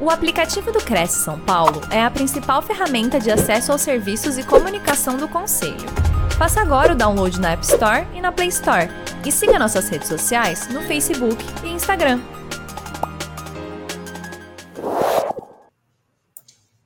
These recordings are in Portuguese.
O aplicativo do Cresce São Paulo é a principal ferramenta de acesso aos serviços e comunicação do Conselho. Faça agora o download na App Store e na Play Store. E siga nossas redes sociais no Facebook e Instagram.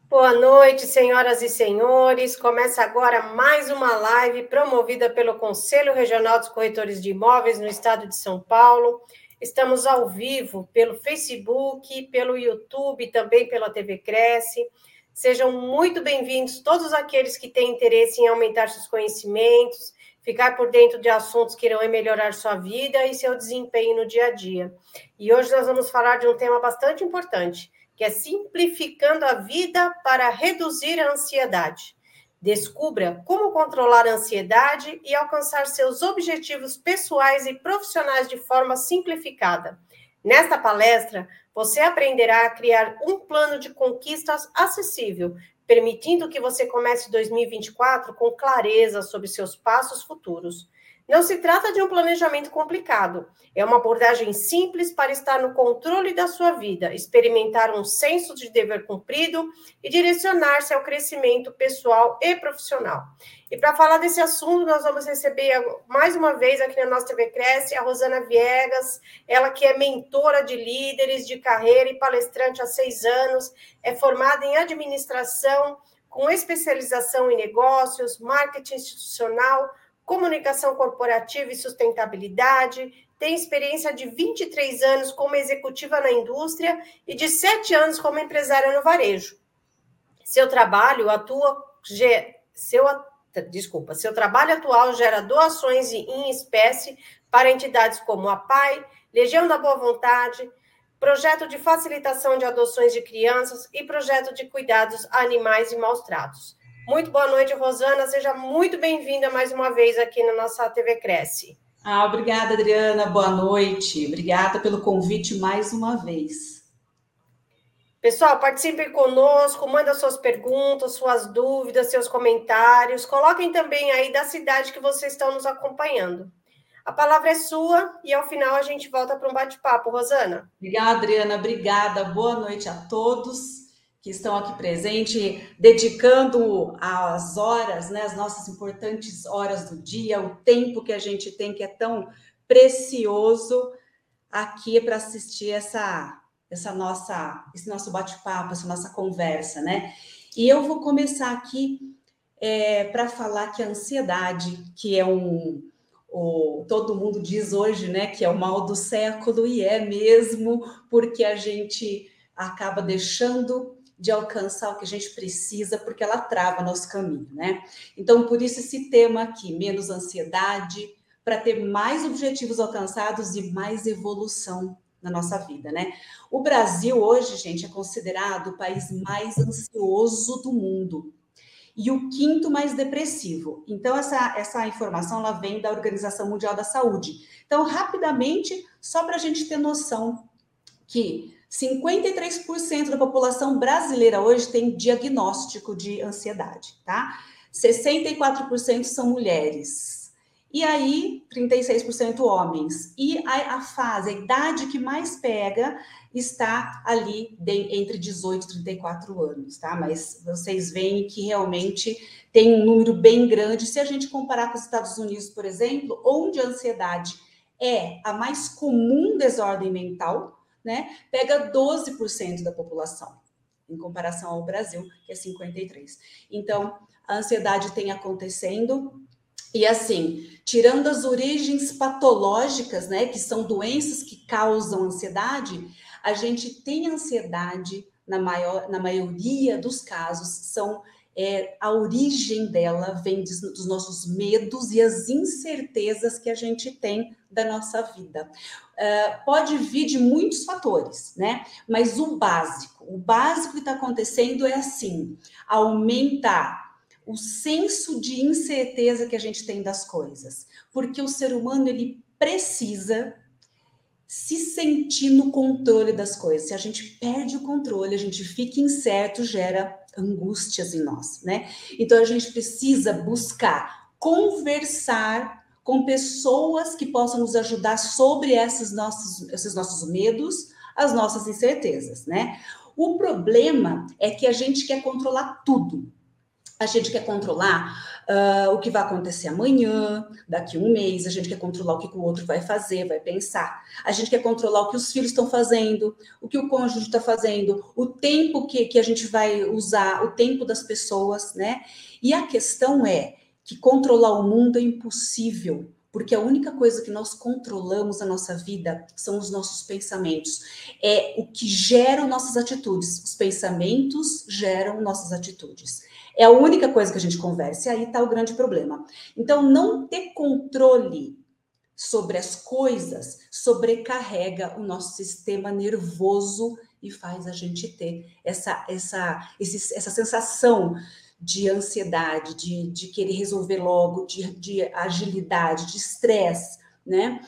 Boa noite, senhoras e senhores. Começa agora mais uma live promovida pelo Conselho Regional dos Corretores de Imóveis no estado de São Paulo. Estamos ao vivo pelo Facebook, pelo YouTube, também pela TV Cresce. Sejam muito bem-vindos todos aqueles que têm interesse em aumentar seus conhecimentos, ficar por dentro de assuntos que irão melhorar sua vida e seu desempenho no dia a dia. E hoje nós vamos falar de um tema bastante importante, que é simplificando a vida para reduzir a ansiedade. Descubra como controlar a ansiedade e alcançar seus objetivos pessoais e profissionais de forma simplificada. Nesta palestra, você aprenderá a criar um plano de conquistas acessível, permitindo que você comece 2024 com clareza sobre seus passos futuros. Não se trata de um planejamento complicado, é uma abordagem simples para estar no controle da sua vida, experimentar um senso de dever cumprido e direcionar-se ao crescimento pessoal e profissional. E para falar desse assunto, nós vamos receber mais uma vez aqui na nossa TV Cresce a Rosana Viegas, ela que é mentora de líderes de carreira e palestrante há seis anos, é formada em administração, com especialização em negócios, marketing institucional comunicação corporativa e sustentabilidade, tem experiência de 23 anos como executiva na indústria e de 7 anos como empresária no varejo. Seu trabalho atua seu desculpa, seu trabalho atual gera doações em espécie para entidades como a PAI, Legião da Boa Vontade, projeto de facilitação de adoções de crianças e projeto de cuidados a animais e maus tratos. Muito boa noite, Rosana. Seja muito bem-vinda mais uma vez aqui na nossa TV Cresce. Ah, obrigada, Adriana. Boa noite. Obrigada pelo convite mais uma vez. Pessoal, participe conosco, manda suas perguntas, suas dúvidas, seus comentários. Coloquem também aí da cidade que vocês estão nos acompanhando. A palavra é sua e ao final a gente volta para um bate-papo, Rosana. Obrigada, Adriana. Obrigada. Boa noite a todos que estão aqui presentes, dedicando as horas, né, as nossas importantes horas do dia, o tempo que a gente tem que é tão precioso aqui para assistir essa essa nossa esse nosso bate-papo, essa nossa conversa, né? E eu vou começar aqui é, para falar que a ansiedade, que é um o, todo mundo diz hoje, né, que é o mal do século e é mesmo porque a gente acaba deixando de alcançar o que a gente precisa, porque ela trava nosso caminho, né? Então, por isso esse tema aqui, menos ansiedade, para ter mais objetivos alcançados e mais evolução na nossa vida, né? O Brasil hoje, gente, é considerado o país mais ansioso do mundo e o quinto mais depressivo. Então essa essa informação ela vem da Organização Mundial da Saúde. Então, rapidamente, só para a gente ter noção que 53% da população brasileira hoje tem diagnóstico de ansiedade, tá? 64% são mulheres. E aí, 36% homens. E a, a, fase, a idade que mais pega está ali de, entre 18 e 34 anos, tá? Mas vocês veem que realmente tem um número bem grande. Se a gente comparar com os Estados Unidos, por exemplo, onde a ansiedade é a mais comum desordem mental, né, pega 12% da população, em comparação ao Brasil, que é 53%. Então, a ansiedade tem acontecendo. E assim, tirando as origens patológicas, né, que são doenças que causam ansiedade, a gente tem ansiedade na maior, na maioria dos casos, são é, a origem dela vem dos, dos nossos medos e as incertezas que a gente tem da nossa vida. Uh, pode vir de muitos fatores, né? Mas o básico, o básico que está acontecendo é assim: aumentar o senso de incerteza que a gente tem das coisas, porque o ser humano ele precisa se sentir no controle das coisas. Se a gente perde o controle, a gente fica incerto, gera angústias em nós, né? Então a gente precisa buscar conversar com pessoas que possam nos ajudar sobre esses nossos, esses nossos medos, as nossas incertezas, né? O problema é que a gente quer controlar tudo. A gente quer controlar uh, o que vai acontecer amanhã, daqui um mês, a gente quer controlar o que o outro vai fazer, vai pensar. A gente quer controlar o que os filhos estão fazendo, o que o cônjuge está fazendo, o tempo que, que a gente vai usar, o tempo das pessoas, né? E a questão é que controlar o mundo é impossível porque a única coisa que nós controlamos na nossa vida são os nossos pensamentos. É o que gera nossas atitudes. Os pensamentos geram nossas atitudes. É a única coisa que a gente conversa, e aí está o grande problema. Então, não ter controle sobre as coisas sobrecarrega o nosso sistema nervoso e faz a gente ter essa, essa, esse, essa sensação de ansiedade, de, de querer resolver logo, de, de agilidade, de estresse, né?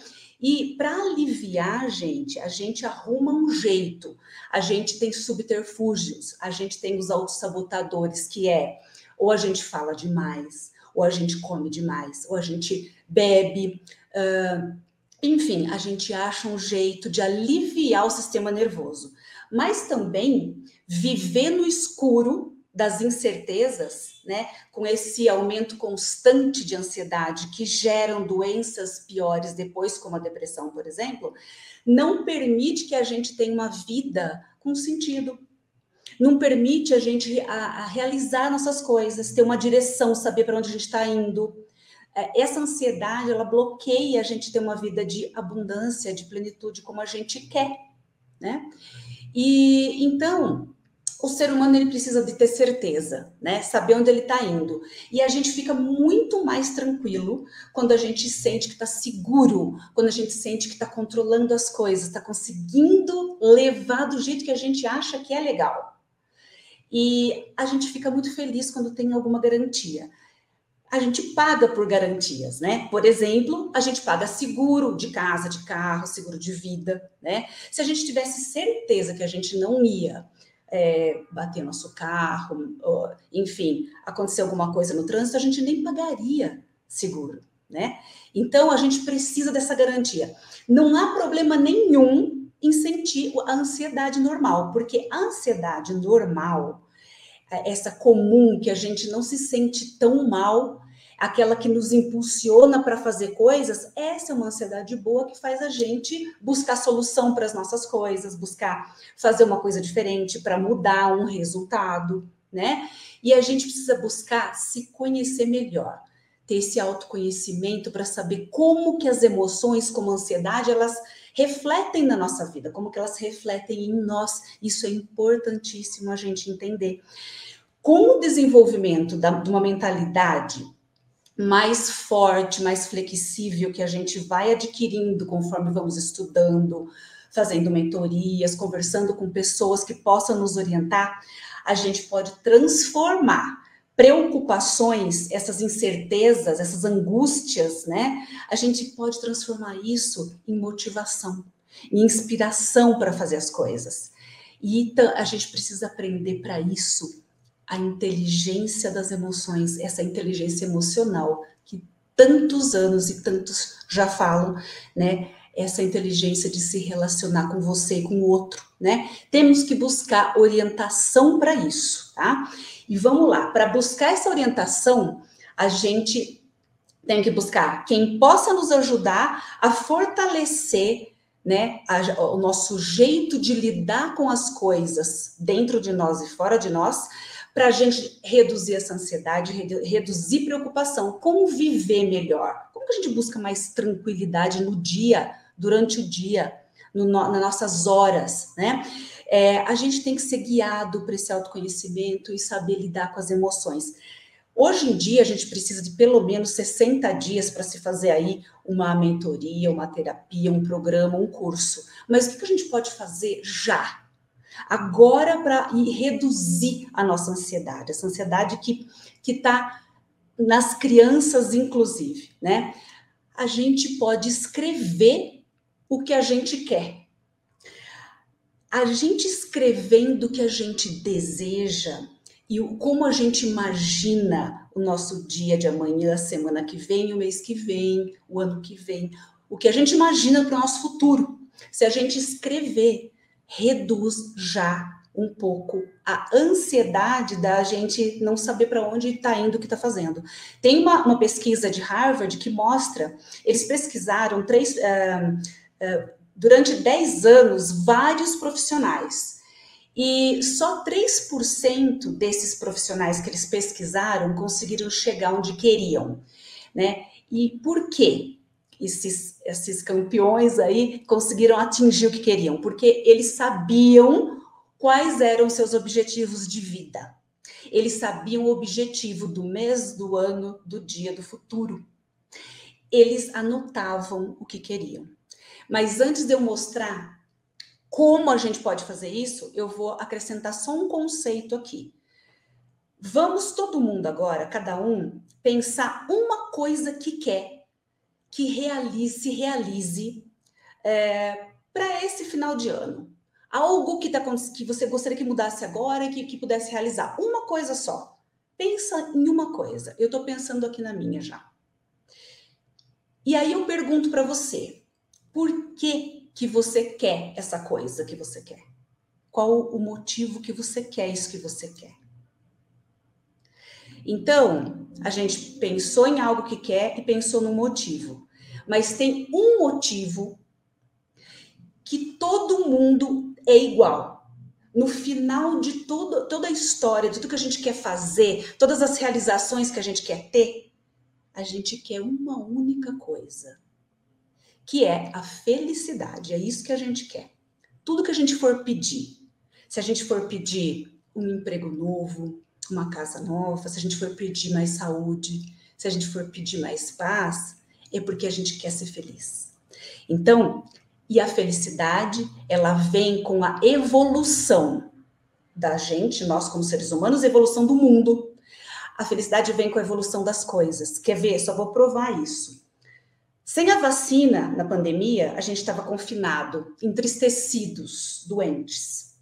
E para aliviar, gente, a gente arruma um jeito. A gente tem subterfúgios, a gente tem os autossabotadores, que é ou a gente fala demais, ou a gente come demais, ou a gente bebe. Uh, enfim, a gente acha um jeito de aliviar o sistema nervoso. Mas também viver no escuro das incertezas, né, com esse aumento constante de ansiedade que geram doenças piores depois, como a depressão, por exemplo, não permite que a gente tenha uma vida com sentido. Não permite a gente a, a realizar nossas coisas, ter uma direção, saber para onde a gente está indo. É, essa ansiedade, ela bloqueia a gente ter uma vida de abundância, de plenitude, como a gente quer, né? E então, o ser humano ele precisa de ter certeza, né? Saber onde ele está indo. E a gente fica muito mais tranquilo quando a gente sente que está seguro, quando a gente sente que está controlando as coisas, está conseguindo levar do jeito que a gente acha que é legal. E a gente fica muito feliz quando tem alguma garantia. A gente paga por garantias, né? Por exemplo, a gente paga seguro de casa, de carro, seguro de vida, né? Se a gente tivesse certeza que a gente não ia é, bater nosso carro, ou, enfim, acontecer alguma coisa no trânsito, a gente nem pagaria seguro, né? Então a gente precisa dessa garantia. Não há problema nenhum em sentir a ansiedade normal, porque a ansiedade normal, é, essa comum que a gente não se sente tão mal aquela que nos impulsiona para fazer coisas, essa é uma ansiedade boa que faz a gente buscar solução para as nossas coisas, buscar fazer uma coisa diferente para mudar um resultado, né? E a gente precisa buscar se conhecer melhor, ter esse autoconhecimento para saber como que as emoções, como a ansiedade, elas refletem na nossa vida, como que elas refletem em nós. Isso é importantíssimo a gente entender. Com o desenvolvimento da, de uma mentalidade mais forte, mais flexível que a gente vai adquirindo conforme vamos estudando, fazendo mentorias, conversando com pessoas que possam nos orientar, a gente pode transformar preocupações, essas incertezas, essas angústias, né? A gente pode transformar isso em motivação, em inspiração para fazer as coisas. E a gente precisa aprender para isso a inteligência das emoções, essa inteligência emocional que tantos anos e tantos já falam, né? Essa inteligência de se relacionar com você e com o outro, né? Temos que buscar orientação para isso, tá? E vamos lá, para buscar essa orientação, a gente tem que buscar quem possa nos ajudar a fortalecer né, a, o nosso jeito de lidar com as coisas dentro de nós e fora de nós, para a gente reduzir essa ansiedade, reduzir preocupação. Como viver melhor? Como que a gente busca mais tranquilidade no dia, durante o dia, no, nas nossas horas, né? É, a gente tem que ser guiado para esse autoconhecimento e saber lidar com as emoções. Hoje em dia, a gente precisa de pelo menos 60 dias para se fazer aí uma mentoria, uma terapia, um programa, um curso. Mas o que a gente pode fazer já? Agora, para reduzir a nossa ansiedade, essa ansiedade que está nas crianças, inclusive, né? A gente pode escrever o que a gente quer. A gente escrevendo o que a gente deseja e como a gente imagina o nosso dia de amanhã, a semana que vem, o mês que vem, o ano que vem, o que a gente imagina para o nosso futuro. Se a gente escrever reduz já um pouco a ansiedade da gente não saber para onde está indo o que está fazendo. Tem uma, uma, pesquisa de Harvard que mostra, eles pesquisaram três, uh, uh, durante 10 anos vários profissionais. E só 3% desses profissionais que eles pesquisaram conseguiram chegar onde queriam, né? E por quê? Esses, esses campeões aí conseguiram atingir o que queriam, porque eles sabiam quais eram seus objetivos de vida. Eles sabiam o objetivo do mês, do ano, do dia, do futuro. Eles anotavam o que queriam. Mas antes de eu mostrar como a gente pode fazer isso, eu vou acrescentar só um conceito aqui. Vamos todo mundo agora, cada um, pensar uma coisa que quer que realize, se realize é, para esse final de ano algo que, tá, que você gostaria que mudasse agora, que, que pudesse realizar. Uma coisa só. Pensa em uma coisa. Eu estou pensando aqui na minha já. E aí eu pergunto para você, por que que você quer essa coisa que você quer? Qual o motivo que você quer isso que você quer? Então, a gente pensou em algo que quer e pensou no motivo. Mas tem um motivo que todo mundo é igual. No final de toda a história, de tudo que a gente quer fazer, todas as realizações que a gente quer ter, a gente quer uma única coisa, que é a felicidade. É isso que a gente quer. Tudo que a gente for pedir, se a gente for pedir um emprego novo, uma casa nova, se a gente for pedir mais saúde, se a gente for pedir mais paz, é porque a gente quer ser feliz. Então, e a felicidade, ela vem com a evolução da gente, nós como seres humanos, evolução do mundo. A felicidade vem com a evolução das coisas. Quer ver? Só vou provar isso. Sem a vacina na pandemia, a gente estava confinado, entristecidos, doentes,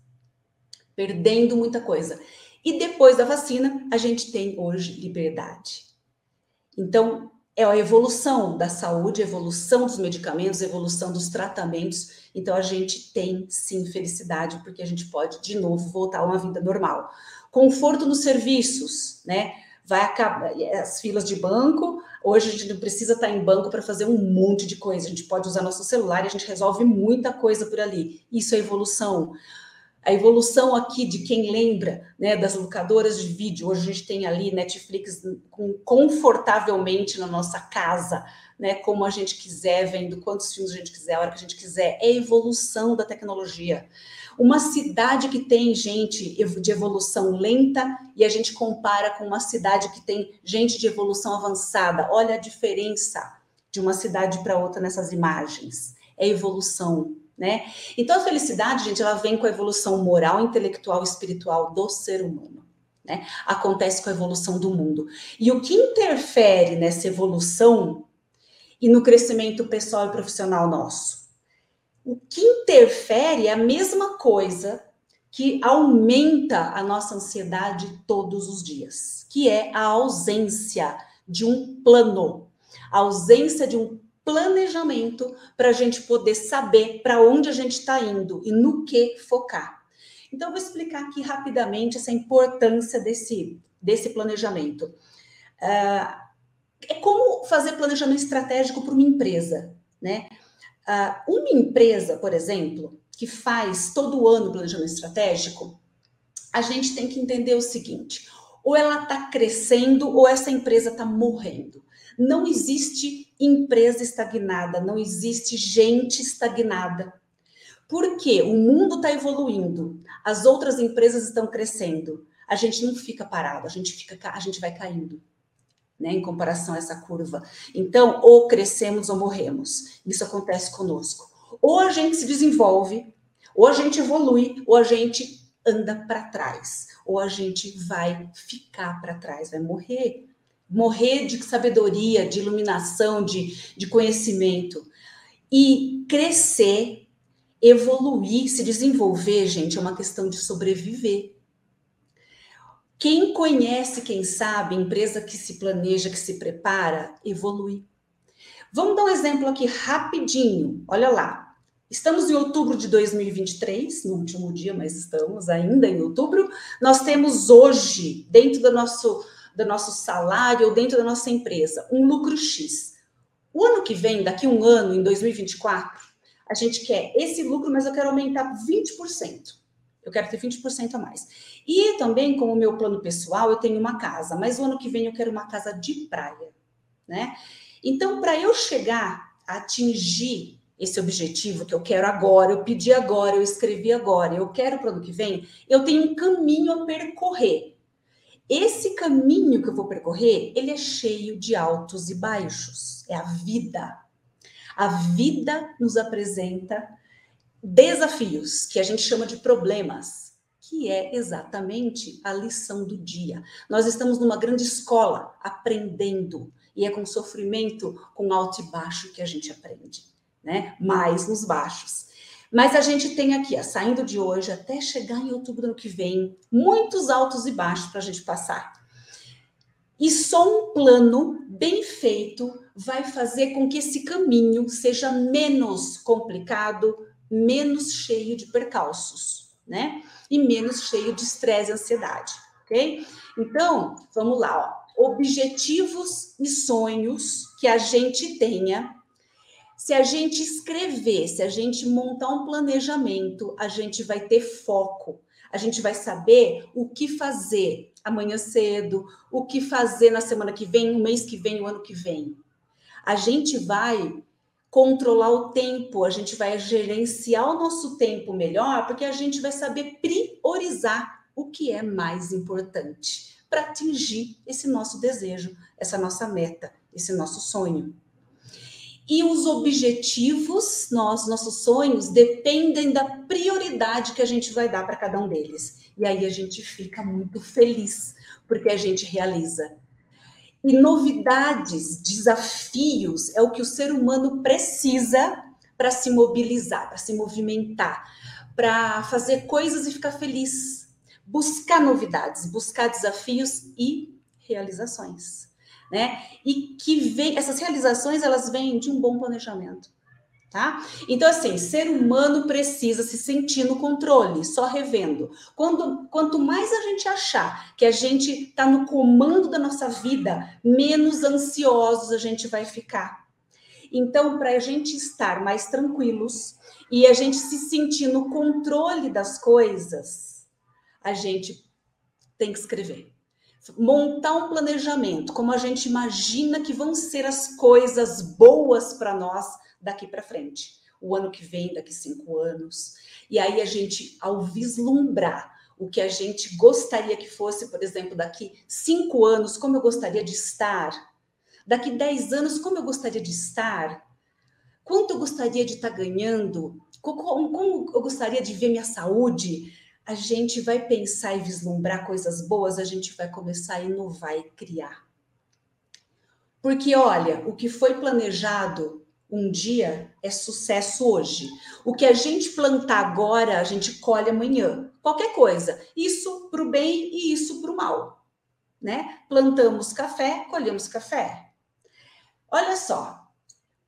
perdendo muita coisa. E depois da vacina, a gente tem hoje liberdade. Então, é a evolução da saúde, evolução dos medicamentos, evolução dos tratamentos. Então a gente tem sim felicidade porque a gente pode de novo voltar a uma vida normal. Conforto nos serviços, né? Vai acabar as filas de banco. Hoje a gente não precisa estar em banco para fazer um monte de coisa. A gente pode usar nosso celular e a gente resolve muita coisa por ali. Isso é evolução a evolução aqui de quem lembra né, das locadoras de vídeo. Hoje a gente tem ali Netflix confortavelmente na nossa casa, né, como a gente quiser, vendo quantos filmes a gente quiser, a hora que a gente quiser. É a evolução da tecnologia. Uma cidade que tem gente de evolução lenta e a gente compara com uma cidade que tem gente de evolução avançada. Olha a diferença de uma cidade para outra nessas imagens. É evolução, né? Então a felicidade, gente, ela vem com a evolução moral, intelectual espiritual do ser humano. Né? Acontece com a evolução do mundo. E o que interfere nessa evolução e no crescimento pessoal e profissional nosso? O que interfere é a mesma coisa que aumenta a nossa ansiedade todos os dias, que é a ausência de um plano, a ausência de um planejamento para a gente poder saber para onde a gente está indo e no que focar. Então, vou explicar aqui rapidamente essa importância desse, desse planejamento. Uh, é como fazer planejamento estratégico para uma empresa, né? Uh, uma empresa, por exemplo, que faz todo ano planejamento estratégico, a gente tem que entender o seguinte: ou ela está crescendo ou essa empresa está morrendo. Não existe empresa estagnada, não existe gente estagnada. Porque o mundo está evoluindo, as outras empresas estão crescendo. A gente não fica parado, a gente fica, a gente vai caindo, né? Em comparação a essa curva. Então, ou crescemos ou morremos. Isso acontece conosco. Ou a gente se desenvolve, ou a gente evolui, ou a gente anda para trás, ou a gente vai ficar para trás, vai morrer morrer de sabedoria, de iluminação, de, de conhecimento. E crescer, evoluir, se desenvolver, gente, é uma questão de sobreviver. Quem conhece, quem sabe, empresa que se planeja, que se prepara, evolui. Vamos dar um exemplo aqui rapidinho. Olha lá. Estamos em outubro de 2023, no último dia, mas estamos ainda em outubro. Nós temos hoje, dentro do nosso, do nosso salário ou dentro da nossa empresa, um lucro X. O ano que vem, daqui um ano, em 2024, a gente quer esse lucro, mas eu quero aumentar 20%. Eu quero ter 20% a mais. E também, como meu plano pessoal, eu tenho uma casa, mas o ano que vem eu quero uma casa de praia, né? Então, para eu chegar a atingir esse objetivo que eu quero agora, eu pedi agora, eu escrevi agora, eu quero para o ano que vem, eu tenho um caminho a percorrer. Esse caminho que eu vou percorrer, ele é cheio de altos e baixos. É a vida. A vida nos apresenta desafios, que a gente chama de problemas, que é exatamente a lição do dia. Nós estamos numa grande escola aprendendo, e é com sofrimento, com alto e baixo que a gente aprende, né? Mais nos baixos. Mas a gente tem aqui, ó, saindo de hoje até chegar em outubro do ano que vem, muitos altos e baixos para a gente passar. E só um plano bem feito vai fazer com que esse caminho seja menos complicado, menos cheio de percalços, né? E menos cheio de estresse e ansiedade, ok? Então, vamos lá, ó. Objetivos e sonhos que a gente tenha. Se a gente escrever, se a gente montar um planejamento, a gente vai ter foco. A gente vai saber o que fazer amanhã cedo, o que fazer na semana que vem, o mês que vem, o ano que vem. A gente vai controlar o tempo, a gente vai gerenciar o nosso tempo melhor, porque a gente vai saber priorizar o que é mais importante para atingir esse nosso desejo, essa nossa meta, esse nosso sonho. E os objetivos, nós, nossos sonhos, dependem da prioridade que a gente vai dar para cada um deles. E aí a gente fica muito feliz, porque a gente realiza e novidades, desafios, é o que o ser humano precisa para se mobilizar, para se movimentar, para fazer coisas e ficar feliz. Buscar novidades, buscar desafios e realizações, né? E que vem, essas realizações elas vêm de um bom planejamento tá? Então, assim, ser humano precisa se sentir no controle, só revendo. Quando, quanto mais a gente achar que a gente está no comando da nossa vida, menos ansiosos a gente vai ficar. Então, para a gente estar mais tranquilos e a gente se sentir no controle das coisas, a gente tem que escrever. Montar um planejamento, como a gente imagina que vão ser as coisas boas para nós daqui para frente, o ano que vem, daqui cinco anos. E aí a gente, ao vislumbrar o que a gente gostaria que fosse, por exemplo, daqui cinco anos, como eu gostaria de estar, daqui dez anos, como eu gostaria de estar, quanto eu gostaria de estar ganhando, como eu gostaria de ver minha saúde, a gente vai pensar e vislumbrar coisas boas, a gente vai começar a inovar e criar. Porque, olha, o que foi planejado um dia é sucesso hoje. O que a gente plantar agora, a gente colhe amanhã. Qualquer coisa. Isso para o bem e isso para o mal. Né? Plantamos café, colhemos café. Olha só,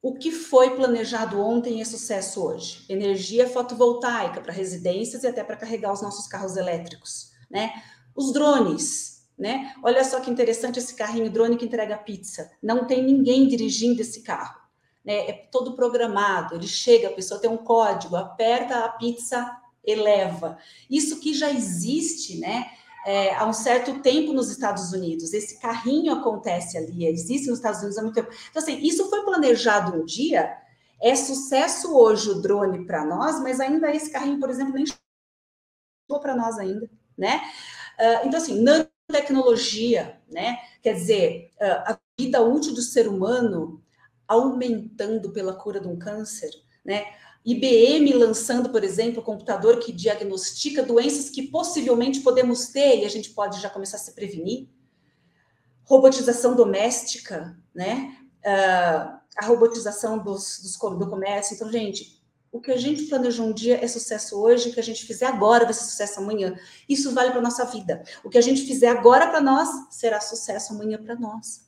o que foi planejado ontem é sucesso hoje. Energia fotovoltaica para residências e até para carregar os nossos carros elétricos, né? Os drones, né? Olha só que interessante esse carrinho drone que entrega pizza. Não tem ninguém dirigindo esse carro né, é todo programado, ele chega, a pessoa tem um código, aperta a pizza, eleva. Isso que já existe, né? É, há um certo tempo nos Estados Unidos. Esse carrinho acontece ali, existe nos Estados Unidos há muito tempo. Então, assim, isso foi planejado um dia, é sucesso hoje o drone para nós, mas ainda esse carrinho, por exemplo, nem chegou para nós ainda, né? Uh, então, assim, nanotecnologia, né? Quer dizer, uh, a vida útil do ser humano aumentando pela cura de um câncer, né? IBM lançando, por exemplo, um computador que diagnostica doenças que possivelmente podemos ter e a gente pode já começar a se prevenir. Robotização doméstica, né? Uh, a robotização dos, dos, do comércio. Então, gente, o que a gente planejou um dia é sucesso hoje, o que a gente fizer agora vai ser sucesso amanhã. Isso vale para nossa vida. O que a gente fizer agora para nós será sucesso amanhã para nós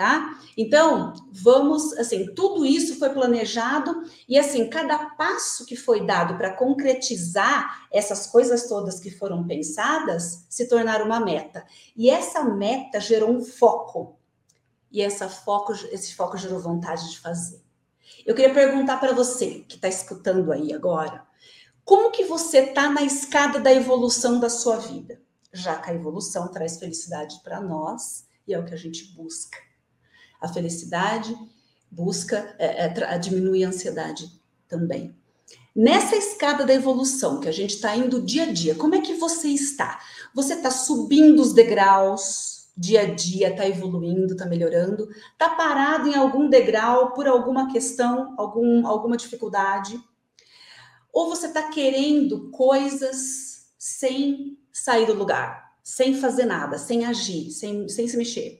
tá? Então, vamos, assim, tudo isso foi planejado e assim, cada passo que foi dado para concretizar essas coisas todas que foram pensadas se tornaram uma meta. E essa meta gerou um foco. E essa foco, esse foco gerou vontade de fazer. Eu queria perguntar para você que está escutando aí agora, como que você está na escada da evolução da sua vida? Já que a evolução traz felicidade para nós e é o que a gente busca a felicidade, busca é, é, diminuir a ansiedade também. Nessa escada da evolução que a gente está indo dia a dia, como é que você está? Você está subindo os degraus dia a dia, está evoluindo, está melhorando? Está parado em algum degrau por alguma questão, algum, alguma dificuldade? Ou você está querendo coisas sem sair do lugar, sem fazer nada, sem agir, sem, sem se mexer?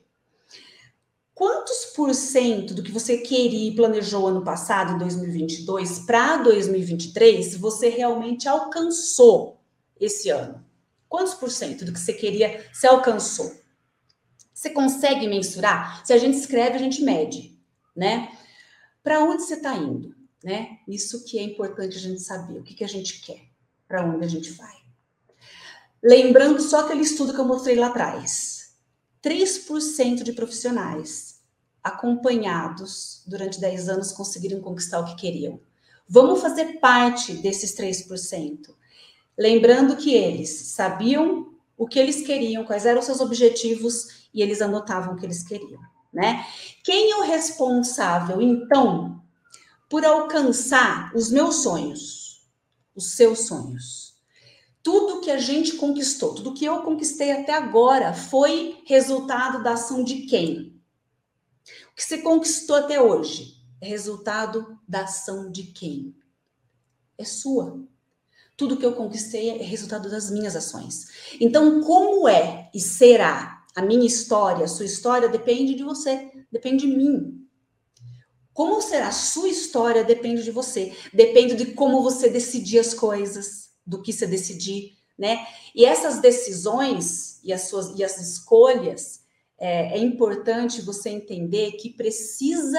Quantos por cento do que você queria e planejou ano passado, em 2022, para 2023, você realmente alcançou esse ano? Quantos por cento do que você queria você alcançou? Você consegue mensurar? Se a gente escreve, a gente mede, né? Para onde você está indo, né? Isso que é importante a gente saber, o que, que a gente quer, para onde a gente vai. Lembrando só aquele estudo que eu mostrei lá atrás. 3% de profissionais acompanhados durante 10 anos conseguiram conquistar o que queriam. Vamos fazer parte desses 3%. Lembrando que eles sabiam o que eles queriam, quais eram os seus objetivos e eles anotavam o que eles queriam, né? Quem é o responsável, então, por alcançar os meus sonhos, os seus sonhos? Tudo que a gente conquistou, tudo que eu conquistei até agora foi resultado da ação de quem? O que você conquistou até hoje é resultado da ação de quem? É sua. Tudo que eu conquistei é resultado das minhas ações. Então, como é e será a minha história, a sua história, depende de você, depende de mim. Como será a sua história depende de você, depende de como você decidir as coisas do que você decidir, né? E essas decisões e as suas e as escolhas é, é importante você entender que precisa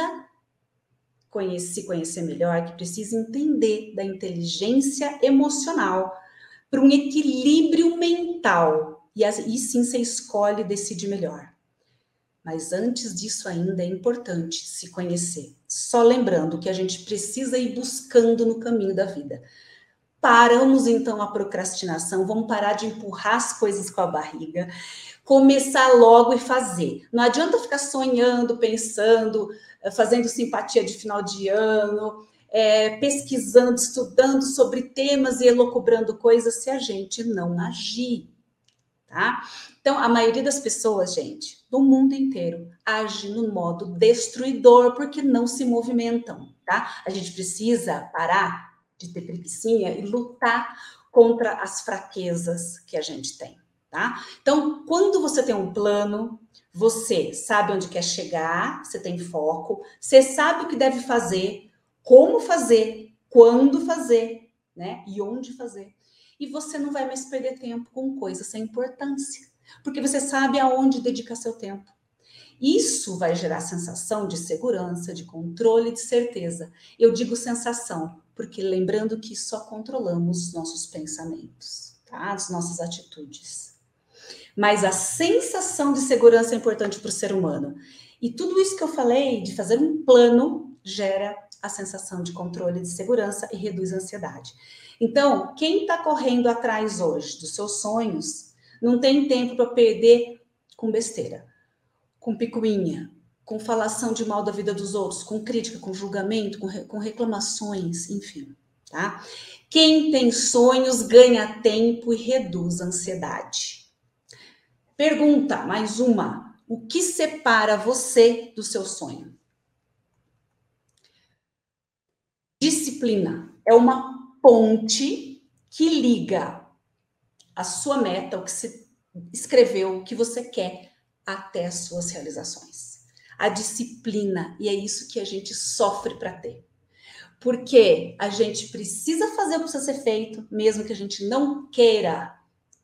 conhecer, se conhecer melhor, que precisa entender da inteligência emocional para um equilíbrio mental. E, e sim você escolhe e decide melhor. Mas antes disso ainda é importante se conhecer. Só lembrando que a gente precisa ir buscando no caminho da vida. Paramos então a procrastinação, vamos parar de empurrar as coisas com a barriga, começar logo e fazer. Não adianta ficar sonhando, pensando, eh, fazendo simpatia de final de ano, é, pesquisando, estudando sobre temas e elocubrando coisas se a gente não agir, tá? Então, a maioria das pessoas, gente, do mundo inteiro, age no modo destruidor porque não se movimentam, tá? A gente precisa parar de ter preguiçinha e lutar contra as fraquezas que a gente tem, tá? Então, quando você tem um plano, você sabe onde quer chegar, você tem foco, você sabe o que deve fazer, como fazer, quando fazer, né? E onde fazer. E você não vai mais perder tempo com coisas sem importância, porque você sabe aonde dedicar seu tempo. Isso vai gerar sensação de segurança, de controle, de certeza. Eu digo sensação, porque lembrando que só controlamos nossos pensamentos, tá? As nossas atitudes. Mas a sensação de segurança é importante para o ser humano. E tudo isso que eu falei de fazer um plano gera a sensação de controle de segurança e reduz a ansiedade. Então, quem está correndo atrás hoje dos seus sonhos não tem tempo para perder com besteira com picuinha, com falação de mal da vida dos outros, com crítica, com julgamento, com, re, com reclamações, enfim, tá? Quem tem sonhos ganha tempo e reduz a ansiedade. Pergunta, mais uma. O que separa você do seu sonho? Disciplina é uma ponte que liga a sua meta, o que você escreveu, o que você quer, até as suas realizações. A disciplina, e é isso que a gente sofre para ter. Porque a gente precisa fazer o que precisa ser feito, mesmo que a gente não queira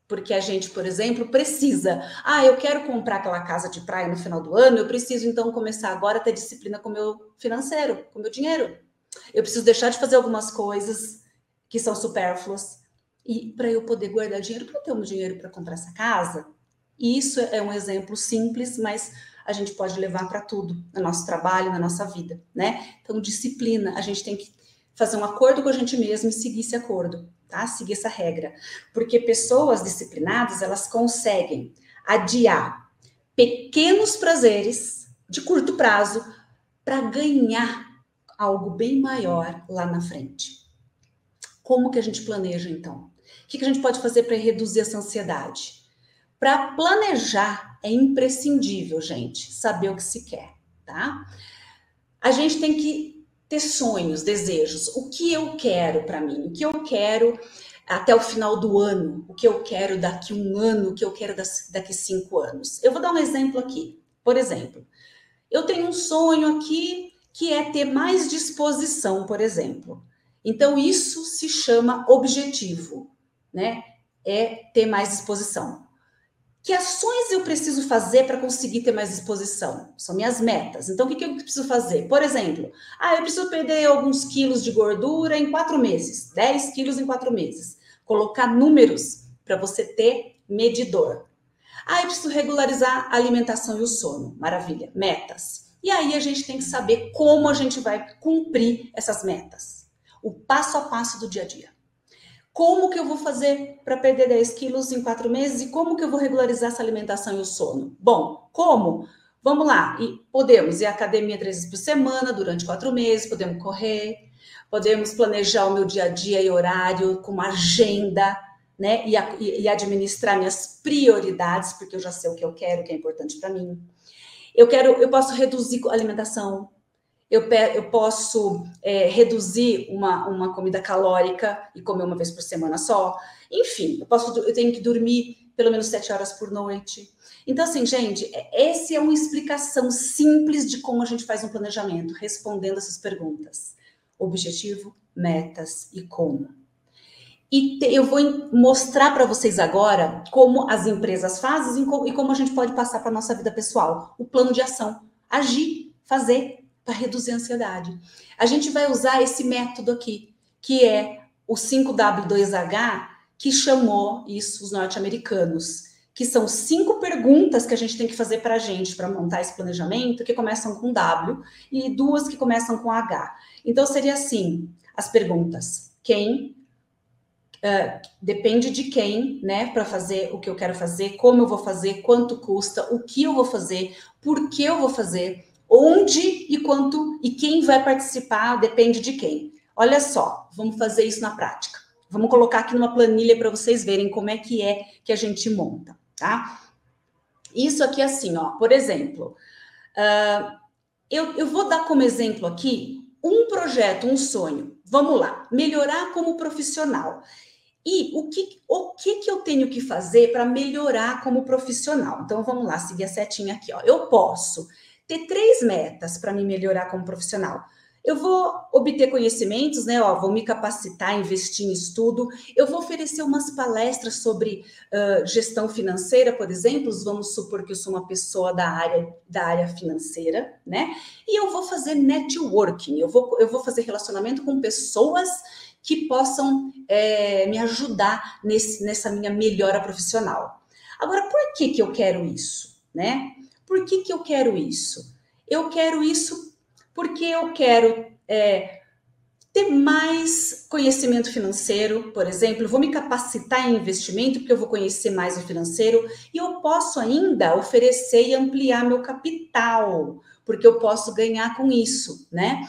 Porque a gente, por exemplo, precisa. Ah, eu quero comprar aquela casa de praia no final do ano, eu preciso então começar agora a ter disciplina com o meu financeiro, com o meu dinheiro. Eu preciso deixar de fazer algumas coisas que são supérfluas e para eu poder guardar dinheiro para ter um dinheiro para comprar essa casa. Isso é um exemplo simples, mas a gente pode levar para tudo, no nosso trabalho, na nossa vida, né? Então, disciplina, a gente tem que fazer um acordo com a gente mesmo e seguir esse acordo, tá? Seguir essa regra. Porque pessoas disciplinadas, elas conseguem adiar pequenos prazeres de curto prazo para ganhar algo bem maior lá na frente. Como que a gente planeja então? O que, que a gente pode fazer para reduzir essa ansiedade? Para planejar é imprescindível, gente, saber o que se quer, tá? A gente tem que ter sonhos, desejos. O que eu quero para mim? O que eu quero até o final do ano? O que eu quero daqui um ano? O que eu quero daqui cinco anos? Eu vou dar um exemplo aqui. Por exemplo, eu tenho um sonho aqui que é ter mais disposição, por exemplo. Então, isso se chama objetivo, né? É ter mais disposição. Que ações eu preciso fazer para conseguir ter mais disposição? São minhas metas. Então, o que, que eu preciso fazer? Por exemplo, ah, eu preciso perder alguns quilos de gordura em quatro meses, 10 quilos em quatro meses. Colocar números para você ter medidor. Ah, eu preciso regularizar a alimentação e o sono. Maravilha, metas. E aí a gente tem que saber como a gente vai cumprir essas metas. O passo a passo do dia a dia. Como que eu vou fazer para perder 10 quilos em quatro meses e como que eu vou regularizar essa alimentação e o sono? Bom, como? Vamos lá, e podemos ir à academia três vezes por semana durante quatro meses, podemos correr, podemos planejar o meu dia a dia e horário com uma agenda, né? E, e administrar minhas prioridades, porque eu já sei o que eu quero, o que é importante para mim. Eu quero, eu posso reduzir a alimentação, eu, eu posso é, reduzir uma, uma comida calórica e comer uma vez por semana só. Enfim, eu posso eu tenho que dormir pelo menos sete horas por noite. Então, assim, gente, é, essa é uma explicação simples de como a gente faz um planejamento, respondendo essas perguntas: objetivo, metas e como. E te, eu vou mostrar para vocês agora como as empresas fazem e como a gente pode passar para a nossa vida pessoal. O plano de ação. Agir, fazer, para reduzir a ansiedade. A gente vai usar esse método aqui, que é o 5W2H, que chamou isso os norte-americanos, que são cinco perguntas que a gente tem que fazer para a gente para montar esse planejamento, que começam com W e duas que começam com H. Então seria assim: as perguntas: quem, Uh, depende de quem, né, para fazer o que eu quero fazer, como eu vou fazer, quanto custa, o que eu vou fazer, por que eu vou fazer, Onde e quanto e quem vai participar depende de quem. Olha só, vamos fazer isso na prática. Vamos colocar aqui numa planilha para vocês verem como é que é que a gente monta, tá? Isso aqui assim, ó, por exemplo, uh, eu, eu vou dar como exemplo aqui um projeto, um sonho. Vamos lá, melhorar como profissional. E o que, o que, que eu tenho que fazer para melhorar como profissional? Então, vamos lá, seguir a setinha aqui. Ó. Eu posso ter três metas para me melhorar como profissional. Eu vou obter conhecimentos, né? Ó, vou me capacitar, investir em estudo. Eu vou oferecer umas palestras sobre uh, gestão financeira, por exemplo. Vamos supor que eu sou uma pessoa da área da área financeira, né? E eu vou fazer networking. Eu vou eu vou fazer relacionamento com pessoas que possam é, me ajudar nesse, nessa minha melhora profissional. Agora, por que que eu quero isso, né? Por que, que eu quero isso? Eu quero isso porque eu quero é, ter mais conhecimento financeiro, por exemplo, vou me capacitar em investimento, porque eu vou conhecer mais o financeiro, e eu posso ainda oferecer e ampliar meu capital, porque eu posso ganhar com isso, né?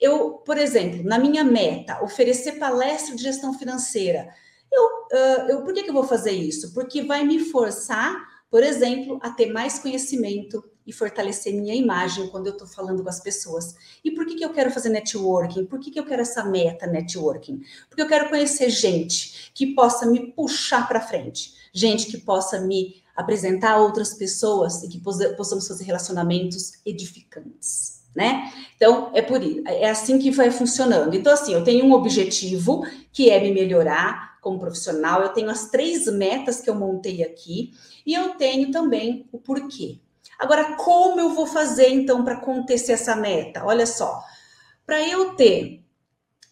Eu, por exemplo, na minha meta, oferecer palestra de gestão financeira. Eu, uh, eu, por que, que eu vou fazer isso? Porque vai me forçar por exemplo, a ter mais conhecimento e fortalecer minha imagem quando eu estou falando com as pessoas. E por que, que eu quero fazer networking? Por que, que eu quero essa meta networking? Porque eu quero conhecer gente que possa me puxar para frente, gente que possa me apresentar a outras pessoas e que possamos fazer relacionamentos edificantes. Né? Então, é por é assim que vai funcionando. Então, assim, eu tenho um objetivo que é me melhorar, como profissional, eu tenho as três metas que eu montei aqui e eu tenho também o porquê. Agora, como eu vou fazer então para acontecer essa meta? Olha só, para eu ter,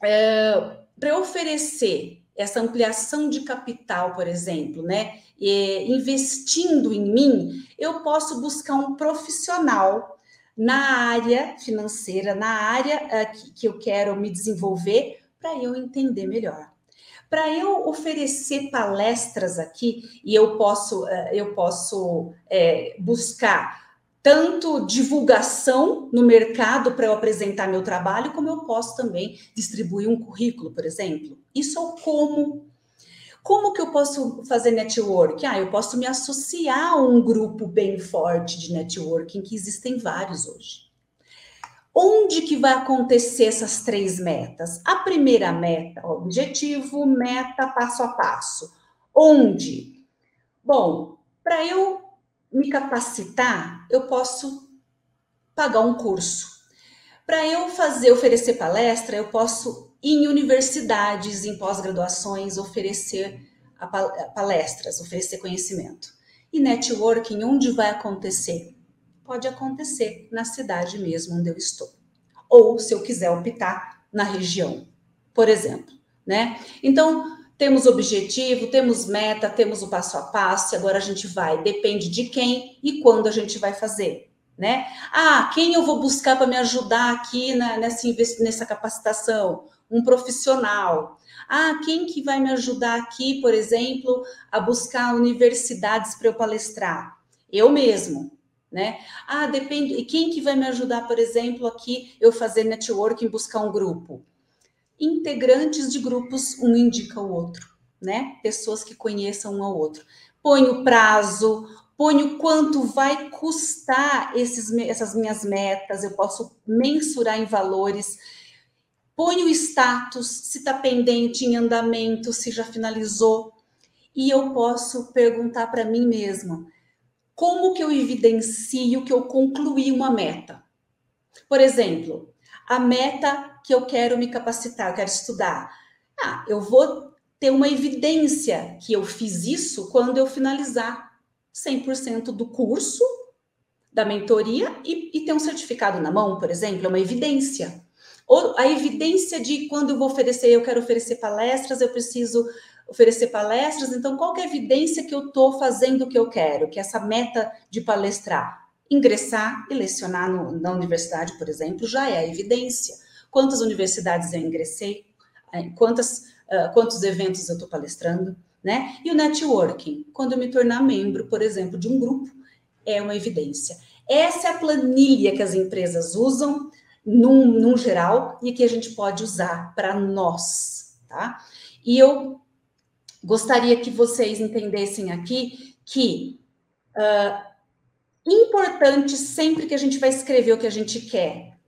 é, para oferecer essa ampliação de capital, por exemplo, né, e, investindo em mim, eu posso buscar um profissional na área financeira, na área uh, que, que eu quero me desenvolver, para eu entender melhor. Para eu oferecer palestras aqui, e eu posso, uh, eu posso é, buscar tanto divulgação no mercado para eu apresentar meu trabalho, como eu posso também distribuir um currículo, por exemplo. Isso é o como como que eu posso fazer network? Ah, eu posso me associar a um grupo bem forte de networking, que existem vários hoje. Onde que vai acontecer essas três metas? A primeira meta, objetivo, meta, passo a passo. Onde? Bom, para eu me capacitar, eu posso pagar um curso. Para eu fazer, oferecer palestra, eu posso em universidades, em pós-graduações, oferecer palestras, oferecer conhecimento. E networking, onde vai acontecer? Pode acontecer na cidade mesmo onde eu estou. Ou, se eu quiser optar, na região, por exemplo. Né? Então, temos objetivo, temos meta, temos o passo a passo, e agora a gente vai, depende de quem e quando a gente vai fazer. Né? Ah, quem eu vou buscar para me ajudar aqui na, nessa, nessa capacitação? um profissional. Ah, quem que vai me ajudar aqui, por exemplo, a buscar universidades para eu palestrar? Eu mesmo, né? Ah, depende. E quem que vai me ajudar, por exemplo, aqui eu fazer networking, buscar um grupo? Integrantes de grupos, um indica o outro, né? Pessoas que conheçam um ao outro. Põe o prazo, põe o quanto vai custar esses, essas minhas metas, eu posso mensurar em valores põe o status, se está pendente em andamento, se já finalizou, e eu posso perguntar para mim mesma: como que eu evidencio que eu concluí uma meta? Por exemplo, a meta que eu quero me capacitar, eu quero estudar. Ah, eu vou ter uma evidência que eu fiz isso quando eu finalizar 100% do curso, da mentoria e, e ter um certificado na mão, por exemplo, é uma evidência. Ou a evidência de quando eu vou oferecer, eu quero oferecer palestras, eu preciso oferecer palestras, então qual é a evidência que eu estou fazendo o que eu quero, que é essa meta de palestrar? Ingressar e lecionar no, na universidade, por exemplo, já é a evidência. Quantas universidades eu ingressei? É, quantas, uh, quantos eventos eu estou palestrando? Né? E o networking, quando eu me tornar membro, por exemplo, de um grupo, é uma evidência. Essa é a planilha que as empresas usam num, num geral e que a gente pode usar para nós, tá? E eu gostaria que vocês entendessem aqui que uh, importante sempre que a gente vai escrever o que a gente quer,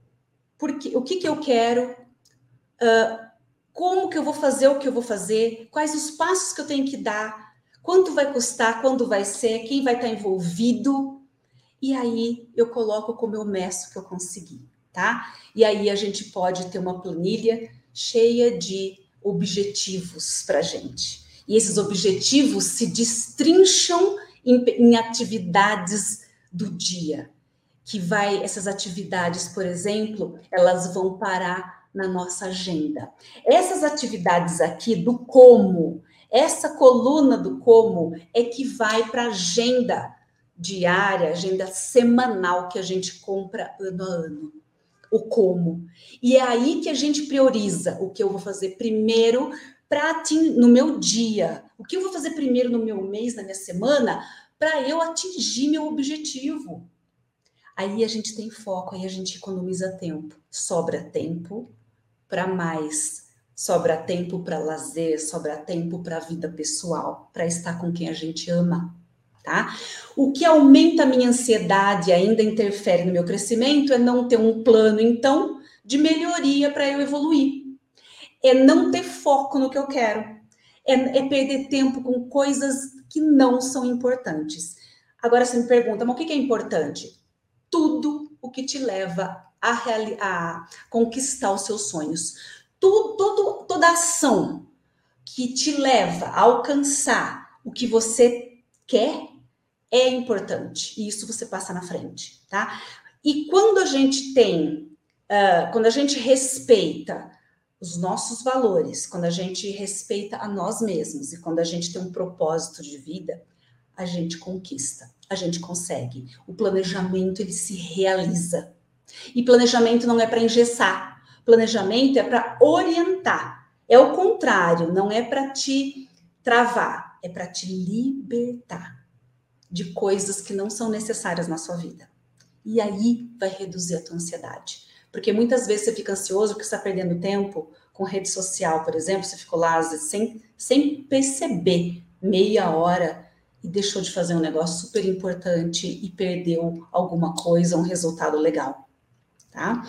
porque o que, que eu quero, uh, como que eu vou fazer o que eu vou fazer, quais os passos que eu tenho que dar, quanto vai custar, quando vai ser, quem vai estar envolvido, e aí eu coloco como eu meço que eu consegui tá? E aí a gente pode ter uma planilha cheia de objetivos para gente. E esses objetivos se destrincham em, em atividades do dia, que vai essas atividades, por exemplo, elas vão parar na nossa agenda. Essas atividades aqui do como, essa coluna do como é que vai para a agenda diária, agenda semanal que a gente compra ano a ano o como. E é aí que a gente prioriza o que eu vou fazer primeiro para no meu dia, o que eu vou fazer primeiro no meu mês, na minha semana, para eu atingir meu objetivo. Aí a gente tem foco, aí a gente economiza tempo, sobra tempo para mais, sobra tempo para lazer, sobra tempo para a vida pessoal, para estar com quem a gente ama tá? O que aumenta a minha ansiedade e ainda interfere no meu crescimento é não ter um plano, então, de melhoria para eu evoluir. É não ter foco no que eu quero. É, é, perder tempo com coisas que não são importantes. Agora você me pergunta, mas o que é importante? Tudo o que te leva a, a conquistar os seus sonhos. Tudo, todo, toda ação que te leva a alcançar o que você quer é importante. E isso você passa na frente, tá? E quando a gente tem, uh, quando a gente respeita os nossos valores, quando a gente respeita a nós mesmos e quando a gente tem um propósito de vida, a gente conquista, a gente consegue. O planejamento ele se realiza. E planejamento não é para engessar, planejamento é para orientar. É o contrário, não é para te travar, é para te libertar de coisas que não são necessárias na sua vida. E aí vai reduzir a tua ansiedade. Porque muitas vezes você fica ansioso porque está perdendo tempo com rede social, por exemplo, você ficou lá sem, sem perceber meia hora e deixou de fazer um negócio super importante e perdeu alguma coisa, um resultado legal, tá?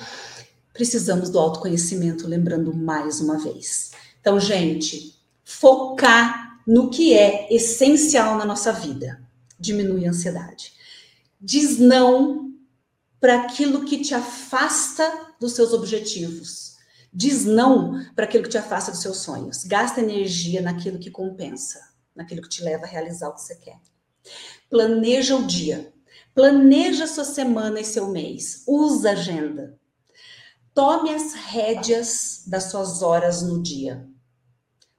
Precisamos do autoconhecimento, lembrando mais uma vez. Então, gente, focar no que é essencial na nossa vida diminui a ansiedade. Diz não para aquilo que te afasta dos seus objetivos. Diz não para aquilo que te afasta dos seus sonhos. Gasta energia naquilo que compensa, naquilo que te leva a realizar o que você quer. Planeja o dia. Planeja sua semana e seu mês. Usa agenda. Tome as rédeas das suas horas no dia.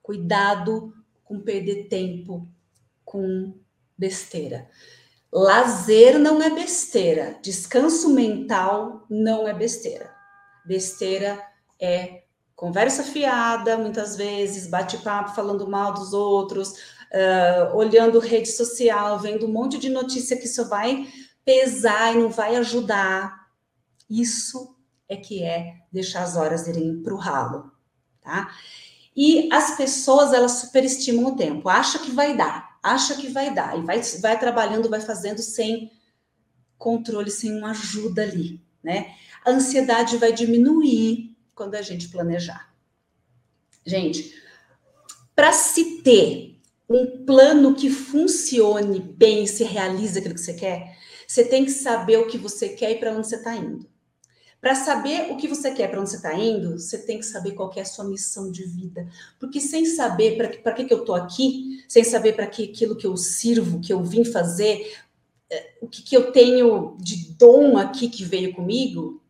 Cuidado com perder tempo com besteira. Lazer não é besteira, descanso mental não é besteira. Besteira é conversa fiada, muitas vezes, bate-papo falando mal dos outros, uh, olhando rede social, vendo um monte de notícia que só vai pesar e não vai ajudar. Isso é que é deixar as horas irem para o ralo, tá? E as pessoas, elas superestimam o tempo, acha que vai dar, acha que vai dar, e vai, vai trabalhando, vai fazendo sem controle, sem uma ajuda ali, né? A ansiedade vai diminuir quando a gente planejar. Gente, para se ter um plano que funcione bem, se realize aquilo que você quer, você tem que saber o que você quer e para onde você está indo. Para saber o que você quer, para onde você está indo, você tem que saber qual que é a sua missão de vida. Porque sem saber para que, que eu estou aqui, sem saber para que aquilo que eu sirvo, que eu vim fazer, é, o que, que eu tenho de dom aqui que veio comigo,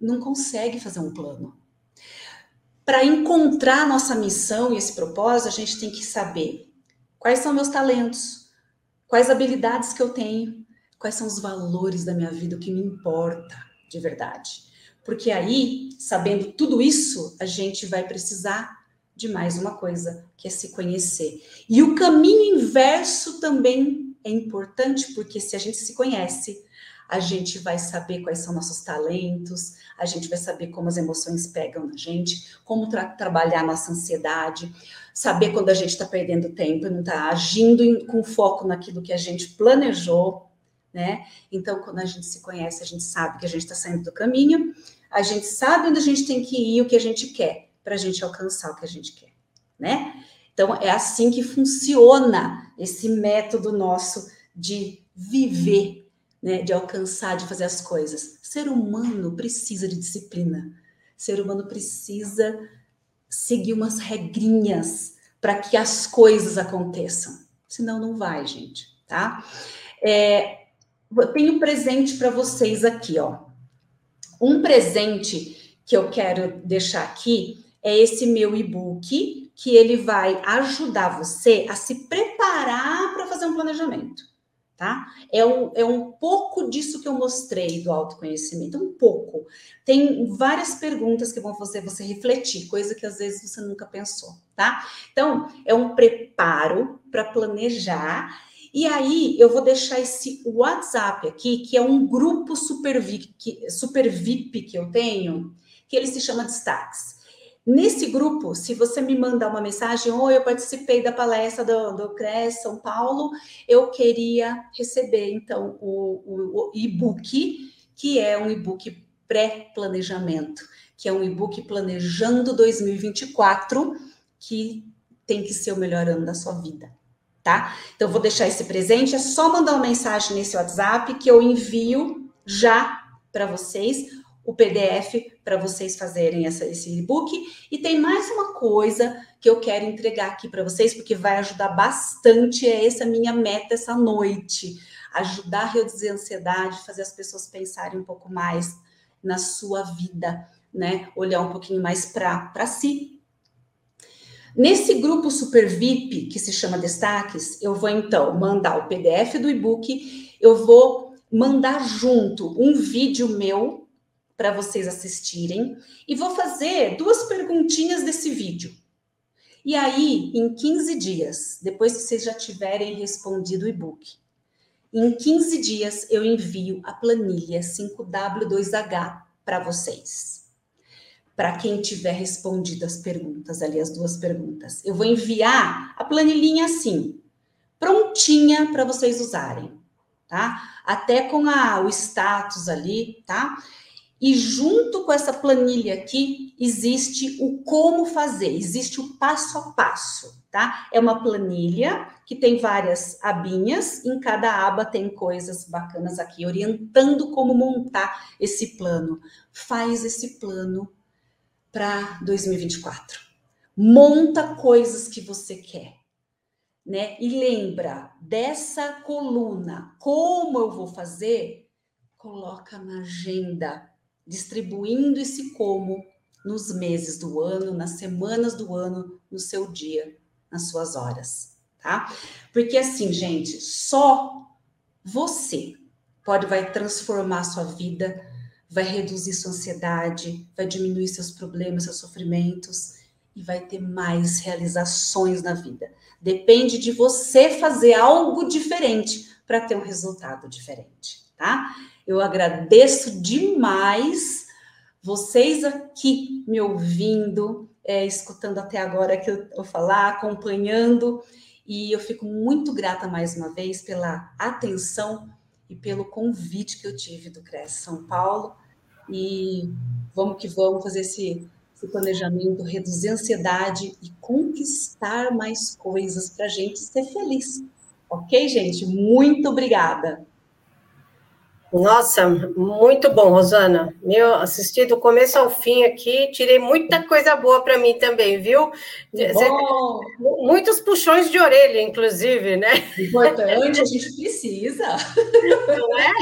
não consegue fazer um plano. Para encontrar nossa missão e esse propósito, a gente tem que saber quais são meus talentos, quais habilidades que eu tenho, quais são os valores da minha vida, o que me importa de verdade. Porque aí, sabendo tudo isso, a gente vai precisar de mais uma coisa, que é se conhecer. E o caminho inverso também é importante, porque se a gente se conhece, a gente vai saber quais são nossos talentos, a gente vai saber como as emoções pegam na gente, como tra trabalhar nossa ansiedade, saber quando a gente está perdendo tempo e não está agindo em, com foco naquilo que a gente planejou, né? Então, quando a gente se conhece, a gente sabe que a gente está saindo do caminho, a gente sabe onde a gente tem que ir, o que a gente quer, para a gente alcançar o que a gente quer, né? Então, é assim que funciona esse método nosso de viver, né? De alcançar, de fazer as coisas. Ser humano precisa de disciplina. Ser humano precisa seguir umas regrinhas para que as coisas aconteçam. Senão, não vai, gente, tá? É, tenho um presente para vocês aqui, ó. Um presente que eu quero deixar aqui é esse meu e-book, que ele vai ajudar você a se preparar para fazer um planejamento, tá? É um, é um pouco disso que eu mostrei do autoconhecimento, um pouco. Tem várias perguntas que vão fazer você refletir, coisa que às vezes você nunca pensou, tá? Então, é um preparo para planejar e aí eu vou deixar esse WhatsApp aqui, que é um grupo super VIP, super VIP que eu tenho, que ele se chama Destaques. Nesse grupo, se você me mandar uma mensagem, oh, eu participei da palestra do, do CRES São Paulo, eu queria receber, então, o, o, o e-book, que é um e-book pré-planejamento, que é um e-book Planejando 2024, que tem que ser o melhor ano da sua vida tá? Então, vou deixar esse presente. É só mandar uma mensagem nesse WhatsApp que eu envio já para vocês o PDF para vocês fazerem essa, esse e-book. E tem mais uma coisa que eu quero entregar aqui para vocês, porque vai ajudar bastante. É essa minha meta essa noite: ajudar a reduzir a ansiedade, fazer as pessoas pensarem um pouco mais na sua vida, né? Olhar um pouquinho mais para si. Nesse grupo Super VIP, que se chama Destaques, eu vou então mandar o PDF do e-book, eu vou mandar junto um vídeo meu para vocês assistirem e vou fazer duas perguntinhas desse vídeo. E aí, em 15 dias, depois que vocês já tiverem respondido o e-book, em 15 dias eu envio a planilha 5W2H para vocês. Para quem tiver respondido as perguntas ali, as duas perguntas. Eu vou enviar a planilhinha assim, prontinha para vocês usarem, tá? Até com a, o status ali, tá? E junto com essa planilha aqui, existe o como fazer, existe o passo a passo, tá? É uma planilha que tem várias abinhas, em cada aba tem coisas bacanas aqui, orientando como montar esse plano. Faz esse plano para 2024. Monta coisas que você quer. Né? E lembra dessa coluna, como eu vou fazer? Coloca na agenda distribuindo esse como nos meses do ano, nas semanas do ano, no seu dia, nas suas horas, tá? Porque assim, gente, só você pode vai transformar sua vida, vai reduzir sua ansiedade, vai diminuir seus problemas, seus sofrimentos e vai ter mais realizações na vida. Depende de você fazer algo diferente para ter um resultado diferente, tá? Eu agradeço demais vocês aqui me ouvindo, é, escutando até agora que eu vou falar, acompanhando, e eu fico muito grata mais uma vez pela atenção e pelo convite que eu tive do CRES São Paulo. E vamos que vamos fazer esse, esse planejamento, reduzir a ansiedade e conquistar mais coisas para a gente ser feliz. Ok, gente? Muito obrigada. Nossa, muito bom, Rosana. Meu, assisti do começo ao fim aqui, tirei muita coisa boa para mim também, viu? Bom. Muitos puxões de orelha, inclusive, né? Importante, a gente precisa. Não é?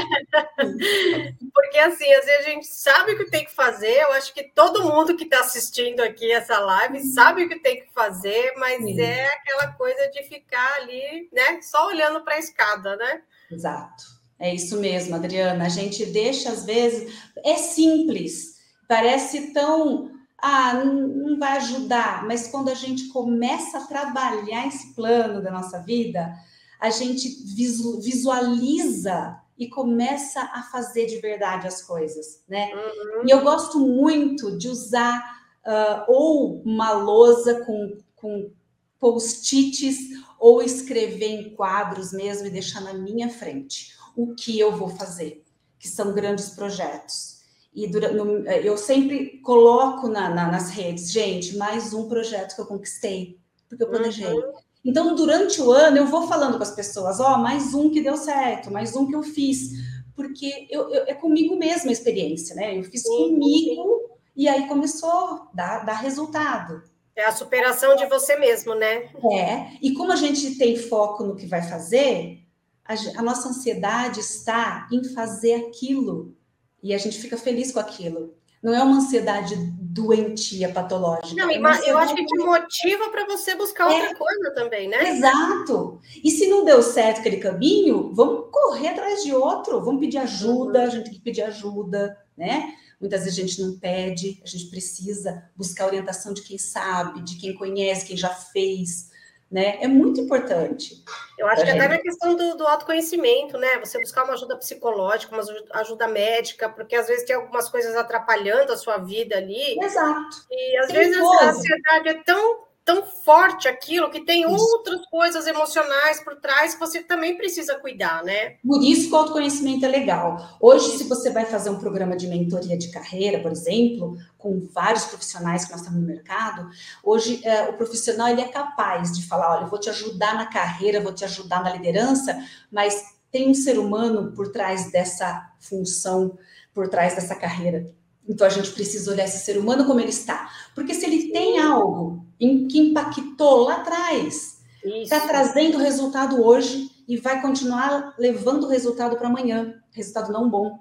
Porque assim, às vezes a gente sabe o que tem que fazer. Eu acho que todo mundo que está assistindo aqui essa live sabe o que tem que fazer, mas Sim. é aquela coisa de ficar ali, né? Só olhando para a escada, né? Exato. É isso mesmo, Adriana. A gente deixa, às vezes, é simples, parece tão. Ah, não vai ajudar, mas quando a gente começa a trabalhar esse plano da nossa vida, a gente visualiza e começa a fazer de verdade as coisas, né? Uhum. E eu gosto muito de usar uh, ou uma lousa com, com post-its ou escrever em quadros mesmo e deixar na minha frente o que eu vou fazer, que são grandes projetos. E durante, no, eu sempre coloco na, na, nas redes, gente, mais um projeto que eu conquistei, porque eu planejei. Uhum. Então, durante o ano, eu vou falando com as pessoas, ó, oh, mais um que deu certo, mais um que eu fiz, porque eu, eu, é comigo mesma a experiência, né? Eu fiz sim, comigo sim. e aí começou a dar, dar resultado. É a superação de você mesmo, né? É, e como a gente tem foco no que vai fazer, a, a nossa ansiedade está em fazer aquilo e a gente fica feliz com aquilo. Não é uma ansiedade doentia, patológica. Não, é eu acho que te motiva para você buscar é, outra coisa também, né? Exato. E se não deu certo aquele caminho, vamos correr atrás de outro, vamos pedir ajuda, uhum. a gente tem que pedir ajuda, né? Muitas vezes a gente não pede, a gente precisa buscar orientação de quem sabe, de quem conhece, quem já fez né? É muito importante. Eu acho que gente. até na questão do, do, autoconhecimento, né? Você buscar uma ajuda psicológica, uma ajuda médica, porque às vezes tem algumas coisas atrapalhando a sua vida ali. Exato. E às vezes coisa. a ansiedade é tão tão forte aquilo que tem isso. outras coisas emocionais por trás que você também precisa cuidar, né? Por isso que o autoconhecimento é legal. Hoje, se você vai fazer um programa de mentoria de carreira, por exemplo, com vários profissionais que nós estamos no mercado, hoje é, o profissional ele é capaz de falar, olha, eu vou te ajudar na carreira, vou te ajudar na liderança, mas tem um ser humano por trás dessa função, por trás dessa carreira Então a gente precisa olhar esse ser humano como ele está. Porque se ele tem algo em que impactou lá atrás, está trazendo resultado hoje e vai continuar levando o resultado para amanhã, resultado não bom.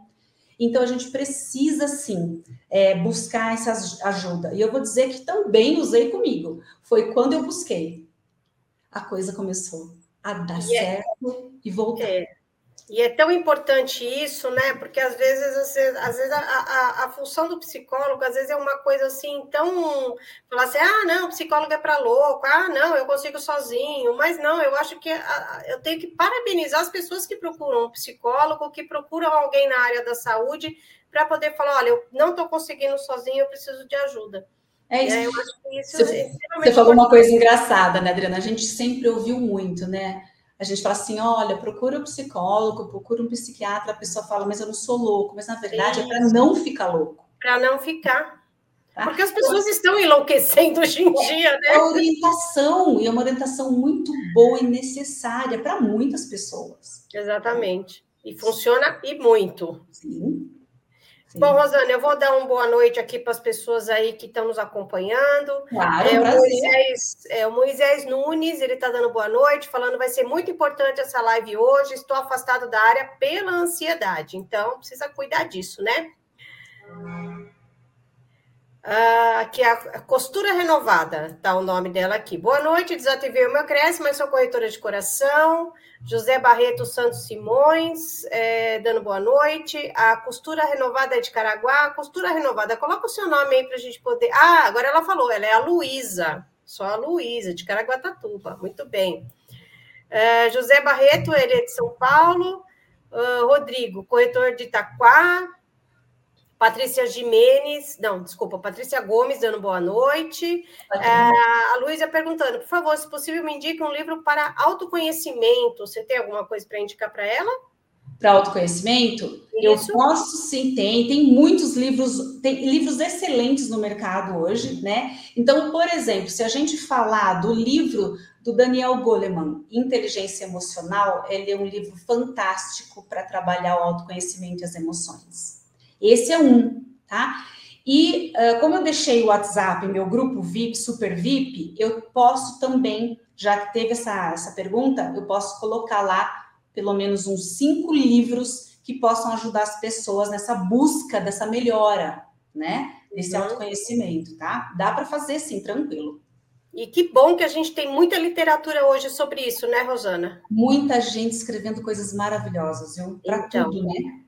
Então a gente precisa sim é, buscar essa ajuda. E eu vou dizer que também usei comigo. Foi quando eu busquei. A coisa começou a dar e é certo e voltar. É. E é tão importante isso, né? Porque às vezes, às vezes a, a, a, função do psicólogo, às vezes é uma coisa assim, tão. Falar assim, ah, não, psicólogo é para louco, ah, não, eu consigo sozinho. Mas não, eu acho que a, eu tenho que parabenizar as pessoas que procuram um psicólogo, que procuram alguém na área da saúde, para poder falar: olha, eu não estou conseguindo sozinho, eu preciso de ajuda. É isso. É, eu acho que isso você, é você falou uma coisa engraçada, né, Adriana? A gente sempre ouviu muito, né? A gente fala assim: olha, procura um psicólogo, procura um psiquiatra, a pessoa fala, mas eu não sou louco, mas na verdade Sim. é para não ficar louco. Para não ficar. Tá? Porque as pessoas estão enlouquecendo hoje em dia, né? É orientação, e é uma orientação muito boa e necessária para muitas pessoas. Exatamente. E funciona e muito. Sim. Sim. Bom, Rosana, eu vou dar uma boa noite aqui para as pessoas aí que estão nos acompanhando. Claro, é, o, Moisés, é, o Moisés Nunes, ele está dando boa noite, falando vai ser muito importante essa live hoje. Estou afastado da área pela ansiedade, então precisa cuidar disso, né? Ah, aqui a costura renovada, tá o nome dela aqui. Boa noite, desativei o meu cresce, mas sou corretora de coração. José Barreto Santos Simões, é, dando boa noite. A costura renovada é de Caraguá. Costura renovada, coloca o seu nome aí para a gente poder. Ah, agora ela falou, ela é a Luísa, só a Luísa, de Caraguatatuba. Muito bem. É, José Barreto, ele é de São Paulo. Uh, Rodrigo, corretor de Itaquá. Patrícia Jimenez, não, desculpa, Patrícia Gomes dando boa noite. É, a Luísa perguntando, por favor, se possível, me indique um livro para autoconhecimento. Você tem alguma coisa para indicar para ela? Para autoconhecimento? Isso. Eu posso sim, tem. Tem muitos livros, tem livros excelentes no mercado hoje, né? Então, por exemplo, se a gente falar do livro do Daniel Goleman, Inteligência Emocional, ele é um livro fantástico para trabalhar o autoconhecimento e as emoções. Esse é um, tá? E uh, como eu deixei o WhatsApp, meu grupo VIP, Super VIP, eu posso também, já que teve essa, essa pergunta, eu posso colocar lá pelo menos uns cinco livros que possam ajudar as pessoas nessa busca dessa melhora, né? Desse uhum. autoconhecimento, tá? Dá para fazer sim, tranquilo. E que bom que a gente tem muita literatura hoje sobre isso, né, Rosana? Muita gente escrevendo coisas maravilhosas, viu? Para então, tudo, né?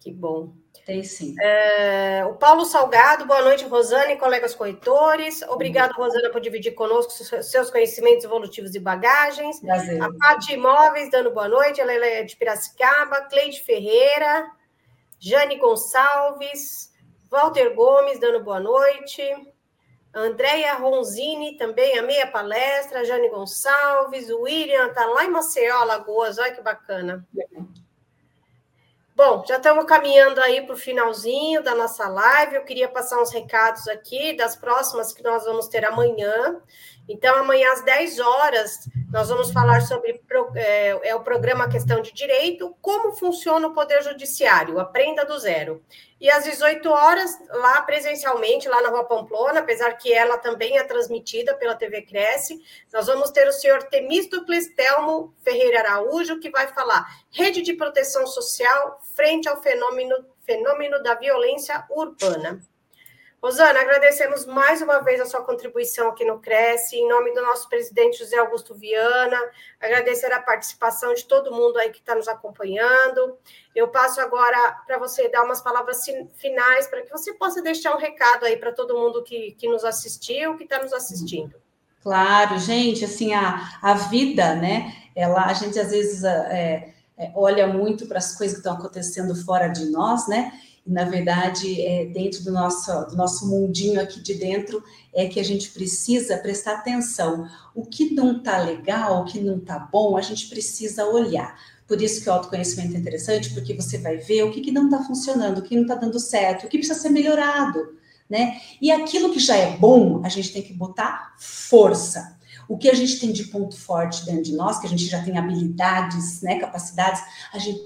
Que bom. Tem sim. É, o Paulo Salgado, boa noite, Rosana e colegas corretores. Obrigado, Rosana, por dividir conosco seus conhecimentos evolutivos e bagagens. Prazer. A Pati Imóveis, dando boa noite, ela é de Piracicaba. Cleide Ferreira, Jane Gonçalves, Walter Gomes, dando boa noite. Andréia Ronzini, também amei a palestra. Jane Gonçalves, o William, está lá em Maceió, Alagoas, olha que bacana. Bom, já estamos caminhando aí para o finalzinho da nossa live. Eu queria passar uns recados aqui das próximas que nós vamos ter amanhã. Então, amanhã às 10 horas, nós vamos falar sobre é, é, o programa Questão de Direito, como funciona o Poder Judiciário, aprenda do zero. E às 18 horas, lá presencialmente, lá na Rua Pamplona, apesar que ela também é transmitida pela TV Cresce, nós vamos ter o senhor Temístocles Telmo Ferreira Araújo, que vai falar rede de proteção social frente ao fenômeno, fenômeno da violência urbana. Rosana, agradecemos mais uma vez a sua contribuição aqui no Cresce, em nome do nosso presidente José Augusto Viana, agradecer a participação de todo mundo aí que está nos acompanhando. Eu passo agora para você dar umas palavras finais, para que você possa deixar um recado aí para todo mundo que, que nos assistiu, que está nos assistindo. Claro, gente, assim, a, a vida, né, ela, a gente às vezes é, é, olha muito para as coisas que estão acontecendo fora de nós, né, na verdade, é, dentro do nosso, do nosso mundinho aqui de dentro, é que a gente precisa prestar atenção. O que não está legal, o que não está bom, a gente precisa olhar. Por isso que o autoconhecimento é interessante, porque você vai ver o que, que não está funcionando, o que não está dando certo, o que precisa ser melhorado. Né? E aquilo que já é bom, a gente tem que botar força. O que a gente tem de ponto forte dentro de nós, que a gente já tem habilidades, né, capacidades, a gente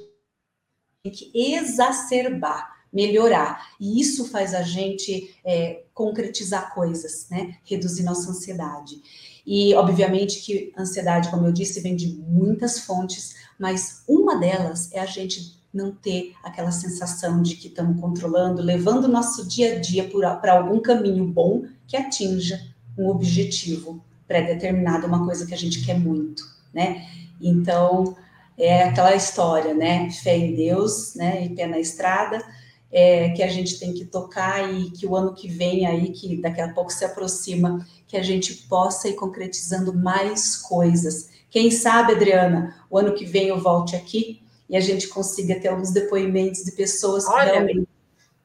tem que exacerbar melhorar. E isso faz a gente é, concretizar coisas, né? Reduzir nossa ansiedade. E, obviamente, que ansiedade, como eu disse, vem de muitas fontes, mas uma delas é a gente não ter aquela sensação de que estamos controlando, levando o nosso dia a dia para algum caminho bom que atinja um objetivo pré-determinado, uma coisa que a gente quer muito, né? Então, é aquela história, né? Fé em Deus, né? E pé na estrada, é, que a gente tem que tocar e que o ano que vem aí, que daqui a pouco se aproxima, que a gente possa ir concretizando mais coisas. Quem sabe, Adriana, o ano que vem eu volte aqui e a gente consiga ter alguns depoimentos de pessoas que Olha, realmente.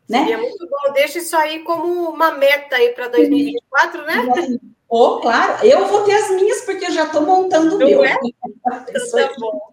Né? Seria muito bom. Deixa isso aí como uma meta aí para 2024, né? Oh, claro, eu vou ter as minhas, porque eu já estou montando o meu. É? Então tá bom.